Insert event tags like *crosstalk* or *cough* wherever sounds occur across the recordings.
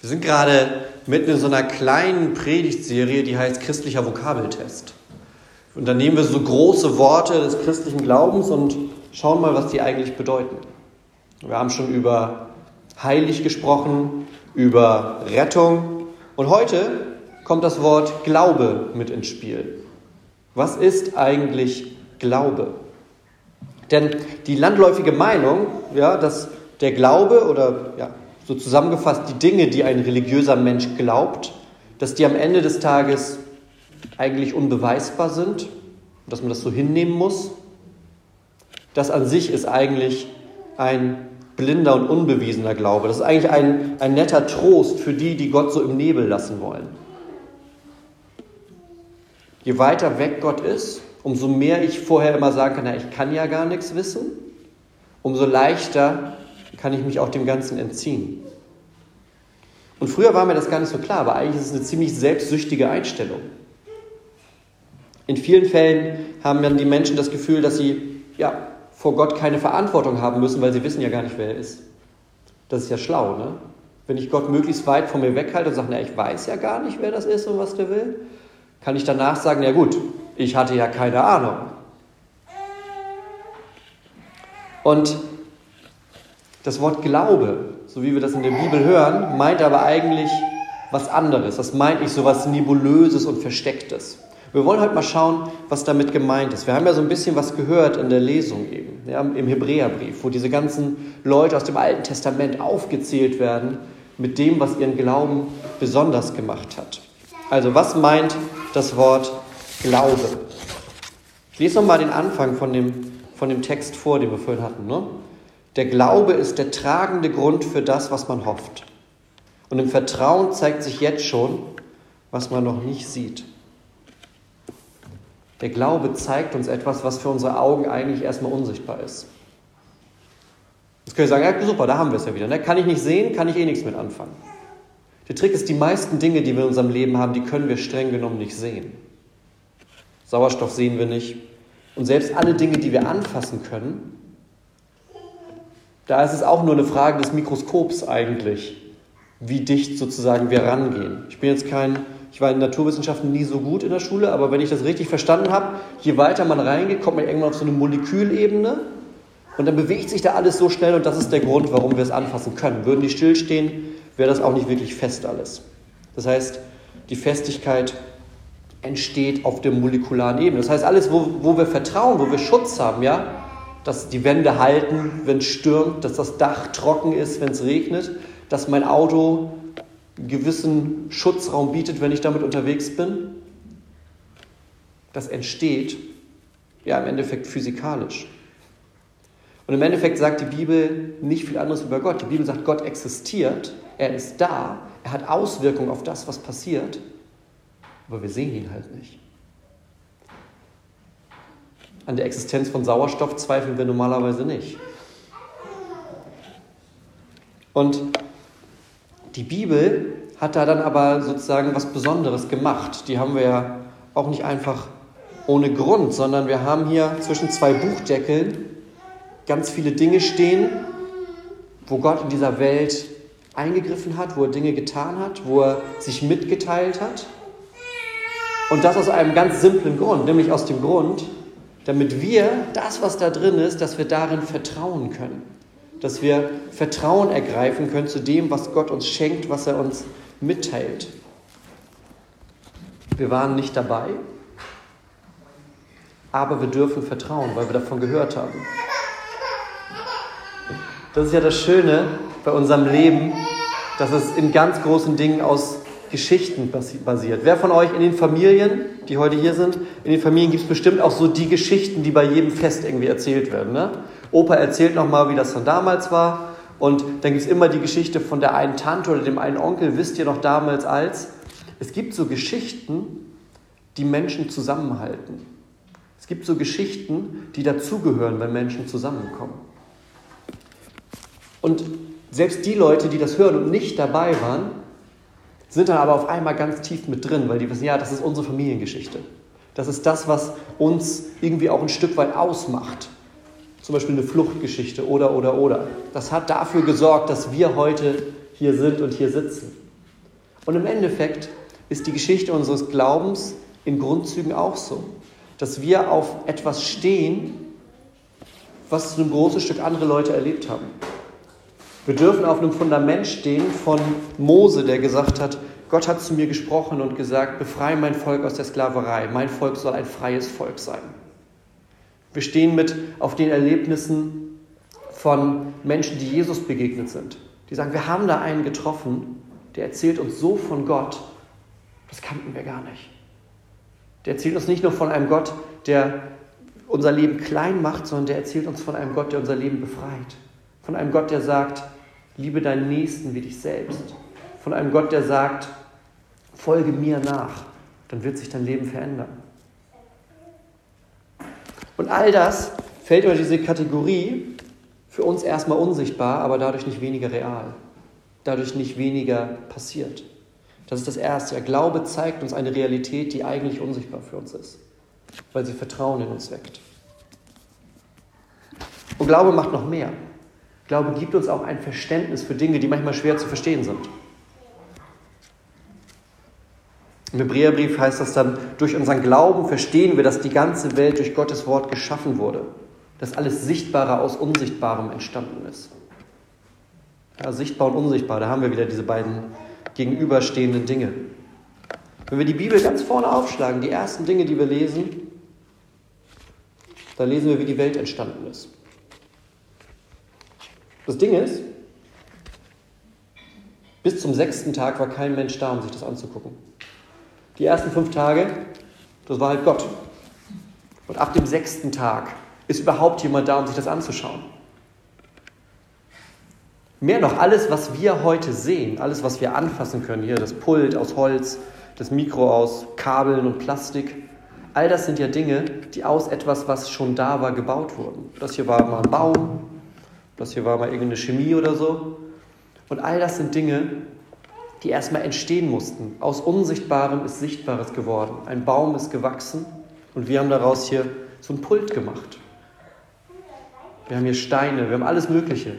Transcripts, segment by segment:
Wir sind gerade mitten in so einer kleinen Predigtserie, die heißt christlicher Vokabeltest. Und da nehmen wir so große Worte des christlichen Glaubens und schauen mal, was die eigentlich bedeuten. Wir haben schon über heilig gesprochen, über Rettung und heute kommt das Wort Glaube mit ins Spiel. Was ist eigentlich Glaube? Denn die landläufige Meinung, ja, dass der Glaube oder ja, so zusammengefasst die Dinge, die ein religiöser Mensch glaubt, dass die am Ende des Tages eigentlich unbeweisbar sind, dass man das so hinnehmen muss. Das an sich ist eigentlich ein blinder und unbewiesener Glaube. Das ist eigentlich ein, ein netter Trost für die, die Gott so im Nebel lassen wollen. Je weiter weg Gott ist, umso mehr ich vorher immer sagen kann, na, ich kann ja gar nichts wissen, umso leichter kann ich mich auch dem Ganzen entziehen. Und früher war mir das gar nicht so klar, aber eigentlich ist es eine ziemlich selbstsüchtige Einstellung. In vielen Fällen haben dann die Menschen das Gefühl, dass sie ja, vor Gott keine Verantwortung haben müssen, weil sie wissen ja gar nicht, wer er ist. Das ist ja schlau, ne? Wenn ich Gott möglichst weit von mir weghalte und sage, na, ich weiß ja gar nicht, wer das ist und was der will, kann ich danach sagen, ja gut, ich hatte ja keine Ahnung. Und das Wort Glaube, so wie wir das in der Bibel hören, meint aber eigentlich was anderes. Das meint nicht so was Nebulöses und Verstecktes. Wir wollen heute mal schauen, was damit gemeint ist. Wir haben ja so ein bisschen was gehört in der Lesung eben, ja, im Hebräerbrief, wo diese ganzen Leute aus dem Alten Testament aufgezählt werden mit dem, was ihren Glauben besonders gemacht hat. Also was meint das Wort Glaube? Ich lese nochmal den Anfang von dem, von dem Text vor, den wir vorhin hatten. Ne? Der Glaube ist der tragende Grund für das, was man hofft. Und im Vertrauen zeigt sich jetzt schon, was man noch nicht sieht. Der Glaube zeigt uns etwas, was für unsere Augen eigentlich erstmal unsichtbar ist. Jetzt können wir sagen, ja super, da haben wir es ja wieder. Ne? Kann ich nicht sehen, kann ich eh nichts mit anfangen. Der Trick ist, die meisten Dinge, die wir in unserem Leben haben, die können wir streng genommen nicht sehen. Sauerstoff sehen wir nicht. Und selbst alle Dinge, die wir anfassen können, da ist es auch nur eine Frage des Mikroskops eigentlich, wie dicht sozusagen wir rangehen. Ich bin jetzt kein, ich war in Naturwissenschaften nie so gut in der Schule, aber wenn ich das richtig verstanden habe, je weiter man reingeht, kommt man irgendwann auf so eine Molekülebene und dann bewegt sich da alles so schnell und das ist der Grund, warum wir es anfassen können. Würden die stillstehen, wäre das auch nicht wirklich fest alles. Das heißt, die Festigkeit entsteht auf der molekularen Ebene. Das heißt, alles, wo, wo wir vertrauen, wo wir Schutz haben, ja, dass die Wände halten, wenn es stürmt, dass das Dach trocken ist, wenn es regnet, dass mein Auto einen gewissen Schutzraum bietet, wenn ich damit unterwegs bin. Das entsteht ja im Endeffekt physikalisch. Und im Endeffekt sagt die Bibel nicht viel anderes über Gott. Die Bibel sagt, Gott existiert, er ist da, er hat Auswirkungen auf das, was passiert, aber wir sehen ihn halt nicht. An der Existenz von Sauerstoff zweifeln wir normalerweise nicht. Und die Bibel hat da dann aber sozusagen was Besonderes gemacht. Die haben wir ja auch nicht einfach ohne Grund, sondern wir haben hier zwischen zwei Buchdeckeln ganz viele Dinge stehen, wo Gott in dieser Welt eingegriffen hat, wo er Dinge getan hat, wo er sich mitgeteilt hat. Und das aus einem ganz simplen Grund, nämlich aus dem Grund, damit wir das, was da drin ist, dass wir darin vertrauen können. Dass wir Vertrauen ergreifen können zu dem, was Gott uns schenkt, was er uns mitteilt. Wir waren nicht dabei, aber wir dürfen vertrauen, weil wir davon gehört haben. Das ist ja das Schöne bei unserem Leben, dass es in ganz großen Dingen aus Geschichten basiert. Wer von euch in den Familien, die heute hier sind, in den Familien gibt es bestimmt auch so die Geschichten, die bei jedem Fest irgendwie erzählt werden. Ne? Opa erzählt nochmal, wie das dann damals war. Und dann gibt es immer die Geschichte von der einen Tante oder dem einen Onkel, wisst ihr noch damals als. es gibt so Geschichten, die Menschen zusammenhalten. Es gibt so Geschichten, die dazugehören, wenn Menschen zusammenkommen. Und selbst die Leute, die das hören und nicht dabei waren, sind dann aber auf einmal ganz tief mit drin, weil die wissen, ja, das ist unsere Familiengeschichte. Das ist das, was uns irgendwie auch ein Stück weit ausmacht. Zum Beispiel eine Fluchtgeschichte oder, oder, oder. Das hat dafür gesorgt, dass wir heute hier sind und hier sitzen. Und im Endeffekt ist die Geschichte unseres Glaubens in Grundzügen auch so, dass wir auf etwas stehen, was ein großes Stück andere Leute erlebt haben. Wir dürfen auf einem Fundament stehen von Mose, der gesagt hat, Gott hat zu mir gesprochen und gesagt, befreie mein Volk aus der Sklaverei. Mein Volk soll ein freies Volk sein. Wir stehen mit auf den Erlebnissen von Menschen, die Jesus begegnet sind. Die sagen, wir haben da einen getroffen, der erzählt uns so von Gott, das kannten wir gar nicht. Der erzählt uns nicht nur von einem Gott, der unser Leben klein macht, sondern der erzählt uns von einem Gott, der unser Leben befreit. Von einem Gott, der sagt, liebe deinen Nächsten wie dich selbst. Von einem Gott, der sagt, folge mir nach, dann wird sich dein Leben verändern. Und all das fällt unter diese Kategorie für uns erstmal unsichtbar, aber dadurch nicht weniger real, dadurch nicht weniger passiert. Das ist das Erste. Der Glaube zeigt uns eine Realität, die eigentlich unsichtbar für uns ist, weil sie Vertrauen in uns weckt. Und Glaube macht noch mehr. Glaube gibt uns auch ein Verständnis für Dinge, die manchmal schwer zu verstehen sind. Im Hebräerbrief heißt das dann, durch unseren Glauben verstehen wir, dass die ganze Welt durch Gottes Wort geschaffen wurde, dass alles Sichtbare aus Unsichtbarem entstanden ist. Ja, sichtbar und unsichtbar, da haben wir wieder diese beiden gegenüberstehenden Dinge. Wenn wir die Bibel ganz vorne aufschlagen, die ersten Dinge, die wir lesen, dann lesen wir, wie die Welt entstanden ist. Das Ding ist, bis zum sechsten Tag war kein Mensch da, um sich das anzugucken. Die ersten fünf Tage, das war halt Gott. Und ab dem sechsten Tag ist überhaupt jemand da, um sich das anzuschauen. Mehr noch, alles, was wir heute sehen, alles, was wir anfassen können, hier das Pult aus Holz, das Mikro aus Kabeln und Plastik, all das sind ja Dinge, die aus etwas, was schon da war, gebaut wurden. Das hier war mal ein Baum, das hier war mal irgendeine Chemie oder so. Und all das sind Dinge, die erstmal entstehen mussten. Aus Unsichtbarem ist Sichtbares geworden. Ein Baum ist gewachsen und wir haben daraus hier so ein Pult gemacht. Wir haben hier Steine, wir haben alles Mögliche.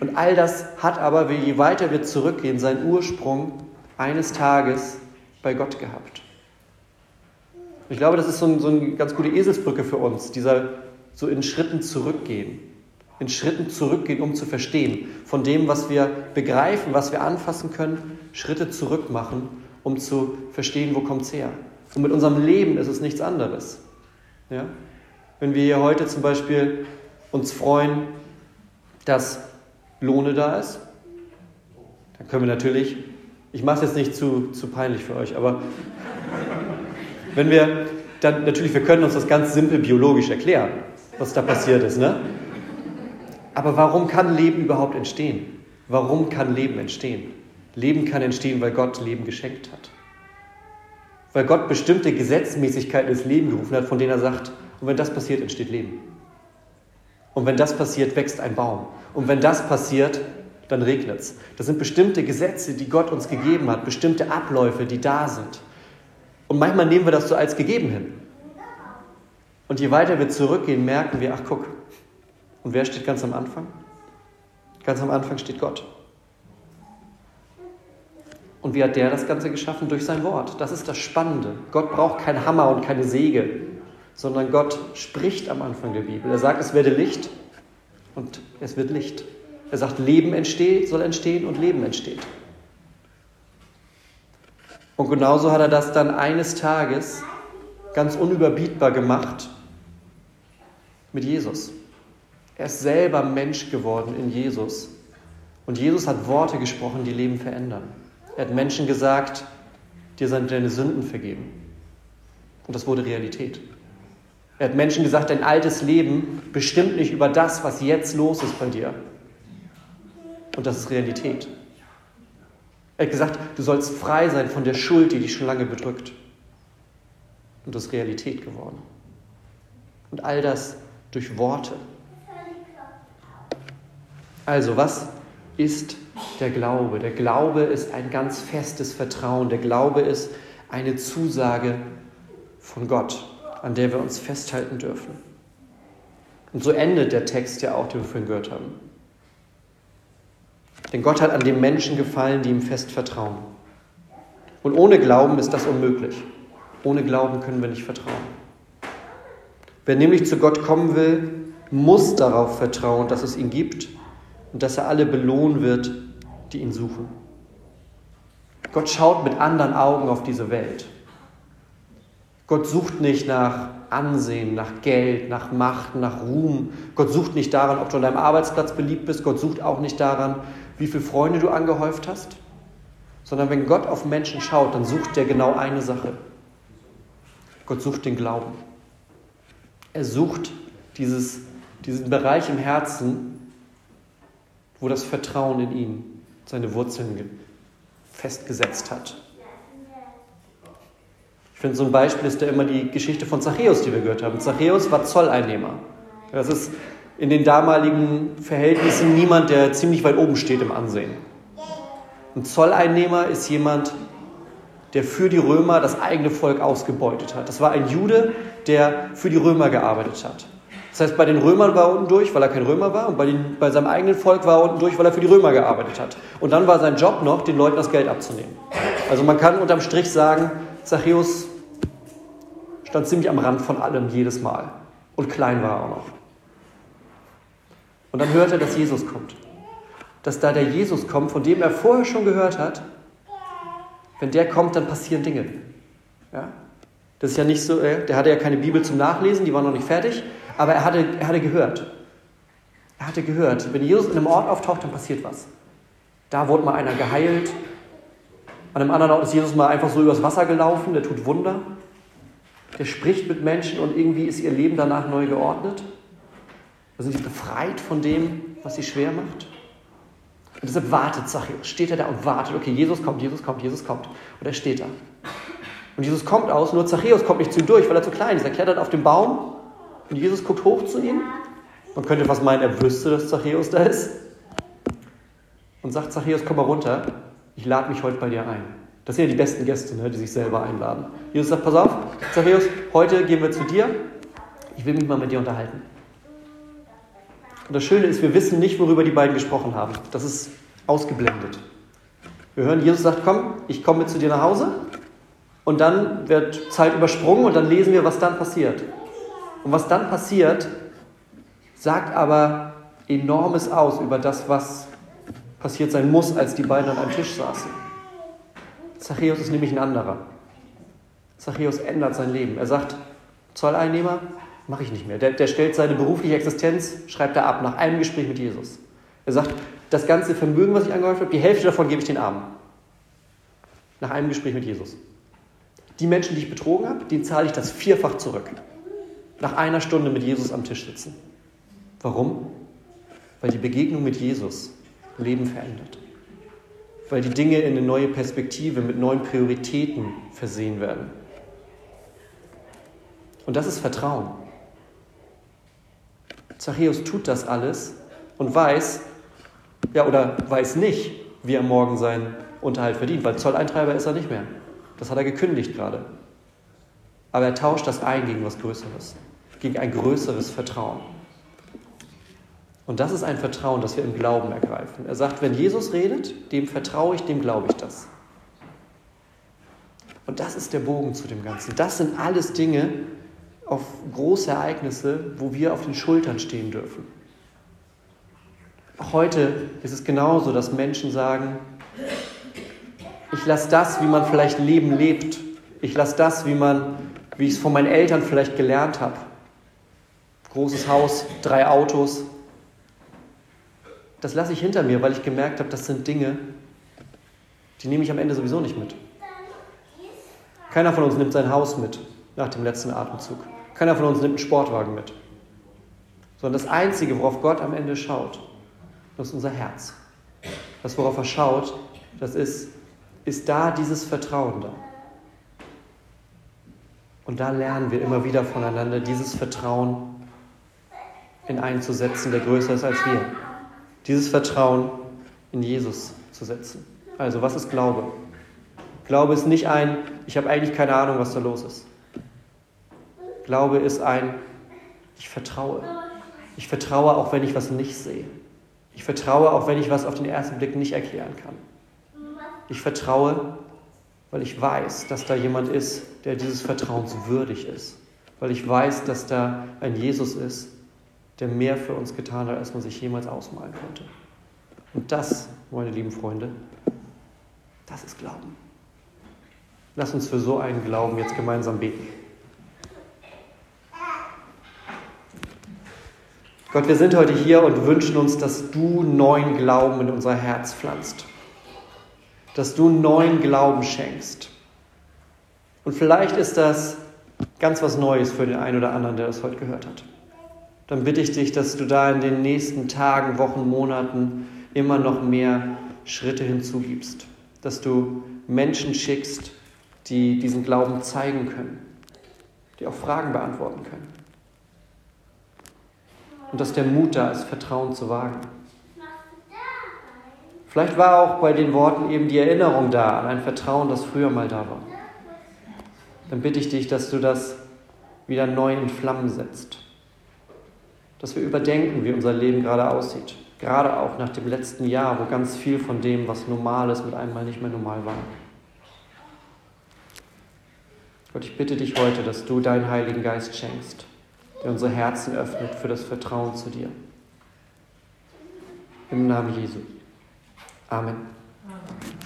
Und all das hat aber, je weiter wir zurückgehen, seinen Ursprung eines Tages bei Gott gehabt. Ich glaube, das ist so, ein, so eine ganz gute Eselsbrücke für uns, dieser so in Schritten zurückgehen. In Schritten zurückgehen, um zu verstehen. Von dem, was wir begreifen, was wir anfassen können, Schritte zurück machen, um zu verstehen, wo kommt es her. Und mit unserem Leben ist es nichts anderes. Ja? Wenn wir hier heute zum Beispiel uns freuen, dass Lohne da ist, dann können wir natürlich, ich mache es jetzt nicht zu, zu peinlich für euch, aber *laughs* wenn wir dann natürlich, wir können uns das ganz simpel biologisch erklären, was da passiert ist, ne? Aber warum kann Leben überhaupt entstehen? Warum kann Leben entstehen? Leben kann entstehen, weil Gott Leben geschenkt hat. Weil Gott bestimmte Gesetzmäßigkeiten ins Leben gerufen hat, von denen er sagt, und wenn das passiert, entsteht Leben. Und wenn das passiert, wächst ein Baum. Und wenn das passiert, dann regnet es. Das sind bestimmte Gesetze, die Gott uns gegeben hat, bestimmte Abläufe, die da sind. Und manchmal nehmen wir das so als gegeben hin. Und je weiter wir zurückgehen, merken wir, ach guck, und wer steht ganz am Anfang? Ganz am Anfang steht Gott. Und wie hat der das Ganze geschaffen? Durch sein Wort. Das ist das Spannende. Gott braucht keinen Hammer und keine Säge, sondern Gott spricht am Anfang der Bibel. Er sagt, es werde Licht und es wird Licht. Er sagt, Leben entsteht, soll entstehen und Leben entsteht. Und genauso hat er das dann eines Tages ganz unüberbietbar gemacht mit Jesus. Er ist selber Mensch geworden in Jesus. Und Jesus hat Worte gesprochen, die Leben verändern. Er hat Menschen gesagt, dir sind deine Sünden vergeben. Und das wurde Realität. Er hat Menschen gesagt, dein altes Leben bestimmt nicht über das, was jetzt los ist bei dir. Und das ist Realität. Er hat gesagt, du sollst frei sein von der Schuld, die dich schon lange bedrückt. Und das ist Realität geworden. Und all das durch Worte. Also, was ist der Glaube? Der Glaube ist ein ganz festes Vertrauen. Der Glaube ist eine Zusage von Gott, an der wir uns festhalten dürfen. Und so endet der Text ja auch, den wir vorhin gehört haben. Denn Gott hat an den Menschen gefallen, die ihm fest vertrauen. Und ohne Glauben ist das unmöglich. Ohne Glauben können wir nicht vertrauen. Wer nämlich zu Gott kommen will, muss darauf vertrauen, dass es ihn gibt und dass er alle belohnen wird, die ihn suchen. Gott schaut mit anderen Augen auf diese Welt. Gott sucht nicht nach Ansehen, nach Geld, nach Macht, nach Ruhm. Gott sucht nicht daran, ob du an deinem Arbeitsplatz beliebt bist. Gott sucht auch nicht daran, wie viele Freunde du angehäuft hast. Sondern wenn Gott auf Menschen schaut, dann sucht er genau eine Sache. Gott sucht den Glauben. Er sucht dieses, diesen Bereich im Herzen, wo das Vertrauen in ihn seine Wurzeln festgesetzt hat. Ich finde, so ein Beispiel ist ja immer die Geschichte von Zachäus, die wir gehört haben. Zachäus war Zolleinnehmer. Das ist in den damaligen Verhältnissen niemand, der ziemlich weit oben steht im Ansehen. Ein Zolleinnehmer ist jemand, der für die Römer das eigene Volk ausgebeutet hat. Das war ein Jude, der für die Römer gearbeitet hat. Das heißt, bei den Römern war er unten durch, weil er kein Römer war, und bei, den, bei seinem eigenen Volk war er unten durch, weil er für die Römer gearbeitet hat. Und dann war sein Job noch, den Leuten das Geld abzunehmen. Also man kann unterm Strich sagen, Zachäus stand ziemlich am Rand von allem jedes Mal. Und klein war er auch noch. Und dann hört er, dass Jesus kommt. Dass da der Jesus kommt, von dem er vorher schon gehört hat, wenn der kommt, dann passieren Dinge. Ja? Das ist ja nicht so, äh, der hatte ja keine Bibel zum Nachlesen, die war noch nicht fertig, aber er hatte, er hatte gehört. Er hatte gehört, wenn Jesus in einem Ort auftaucht, dann passiert was. Da wurde mal einer geheilt. An einem anderen Ort ist Jesus mal einfach so übers Wasser gelaufen, der tut Wunder. Der spricht mit Menschen und irgendwie ist ihr Leben danach neu geordnet. Da sind sie befreit von dem, was sie schwer macht. Und deshalb wartet Zachäus, steht er da und wartet, okay, Jesus kommt, Jesus kommt, Jesus kommt. Und er steht da. Und Jesus kommt aus, nur Zachäus kommt nicht zu ihm durch, weil er zu klein ist. Er klettert auf den Baum und Jesus guckt hoch zu ihm. Man könnte fast meinen, er wüsste, dass Zachäus da ist. Und sagt, Zachäus, komm mal runter, ich lade mich heute bei dir ein. Das sind ja die besten Gäste, ne, die sich selber einladen. Jesus sagt, pass auf, Zachäus, heute gehen wir zu dir. Ich will mich mal mit dir unterhalten. Und das Schöne ist, wir wissen nicht, worüber die beiden gesprochen haben. Das ist ausgeblendet. Wir hören, Jesus sagt, komm, ich komme mit zu dir nach Hause. Und dann wird Zeit übersprungen und dann lesen wir, was dann passiert. Und was dann passiert, sagt aber enormes aus über das, was passiert sein muss, als die beiden an einem Tisch saßen. Zachäus ist nämlich ein anderer. Zachäus ändert sein Leben. Er sagt, Zolleinnehmer, mache ich nicht mehr. Der, der stellt seine berufliche Existenz, schreibt er ab, nach einem Gespräch mit Jesus. Er sagt, das ganze Vermögen, was ich angehäuft habe, die Hälfte davon gebe ich den Armen. Nach einem Gespräch mit Jesus. Die Menschen, die ich betrogen habe, denen zahle ich das vierfach zurück. Nach einer Stunde mit Jesus am Tisch sitzen. Warum? Weil die Begegnung mit Jesus Leben verändert. Weil die Dinge in eine neue Perspektive mit neuen Prioritäten versehen werden. Und das ist Vertrauen. Zachäus tut das alles und weiß, ja, oder weiß nicht, wie er morgen seinen Unterhalt verdient, weil Zolleintreiber ist er nicht mehr. Das hat er gekündigt gerade. Aber er tauscht das ein gegen was Größeres, gegen ein größeres Vertrauen. Und das ist ein Vertrauen, das wir im Glauben ergreifen. Er sagt, wenn Jesus redet, dem vertraue ich, dem glaube ich das. Und das ist der Bogen zu dem Ganzen. Das sind alles Dinge, auf große Ereignisse, wo wir auf den Schultern stehen dürfen. Auch heute ist es genauso, dass Menschen sagen, ich lasse das, wie man vielleicht Leben lebt. Ich lasse das, wie man, wie ich es von meinen Eltern vielleicht gelernt habe. Großes Haus, drei Autos. Das lasse ich hinter mir, weil ich gemerkt habe, das sind Dinge, die nehme ich am Ende sowieso nicht mit. Keiner von uns nimmt sein Haus mit nach dem letzten Atemzug. Keiner von uns nimmt einen Sportwagen mit. Sondern das Einzige, worauf Gott am Ende schaut, das ist unser Herz. Das, worauf er schaut, das ist, ist da dieses Vertrauen da. Und da lernen wir immer wieder voneinander, dieses Vertrauen in einen zu setzen, der größer ist als wir. Dieses Vertrauen in Jesus zu setzen. Also, was ist Glaube? Glaube ist nicht ein, ich habe eigentlich keine Ahnung, was da los ist. Glaube ist ein, ich vertraue. Ich vertraue auch, wenn ich was nicht sehe. Ich vertraue auch, wenn ich was auf den ersten Blick nicht erklären kann. Ich vertraue, weil ich weiß, dass da jemand ist, der dieses Vertrauens würdig ist. Weil ich weiß, dass da ein Jesus ist, der mehr für uns getan hat, als man sich jemals ausmalen konnte. Und das, meine lieben Freunde, das ist Glauben. Lass uns für so einen Glauben jetzt gemeinsam beten. Gott, wir sind heute hier und wünschen uns, dass du neuen Glauben in unser Herz pflanzt. Dass du neuen Glauben schenkst. Und vielleicht ist das ganz was Neues für den einen oder anderen, der das heute gehört hat dann bitte ich dich, dass du da in den nächsten Tagen, Wochen, Monaten immer noch mehr Schritte hinzugibst. Dass du Menschen schickst, die diesen Glauben zeigen können, die auch Fragen beantworten können. Und dass der Mut da ist, Vertrauen zu wagen. Vielleicht war auch bei den Worten eben die Erinnerung da an ein Vertrauen, das früher mal da war. Dann bitte ich dich, dass du das wieder neu in Flammen setzt dass wir überdenken, wie unser Leben gerade aussieht. Gerade auch nach dem letzten Jahr, wo ganz viel von dem, was normal ist, mit einmal nicht mehr normal war. Gott, ich bitte dich heute, dass du deinen Heiligen Geist schenkst, der unsere Herzen öffnet für das Vertrauen zu dir. Im Namen Jesu. Amen. Amen.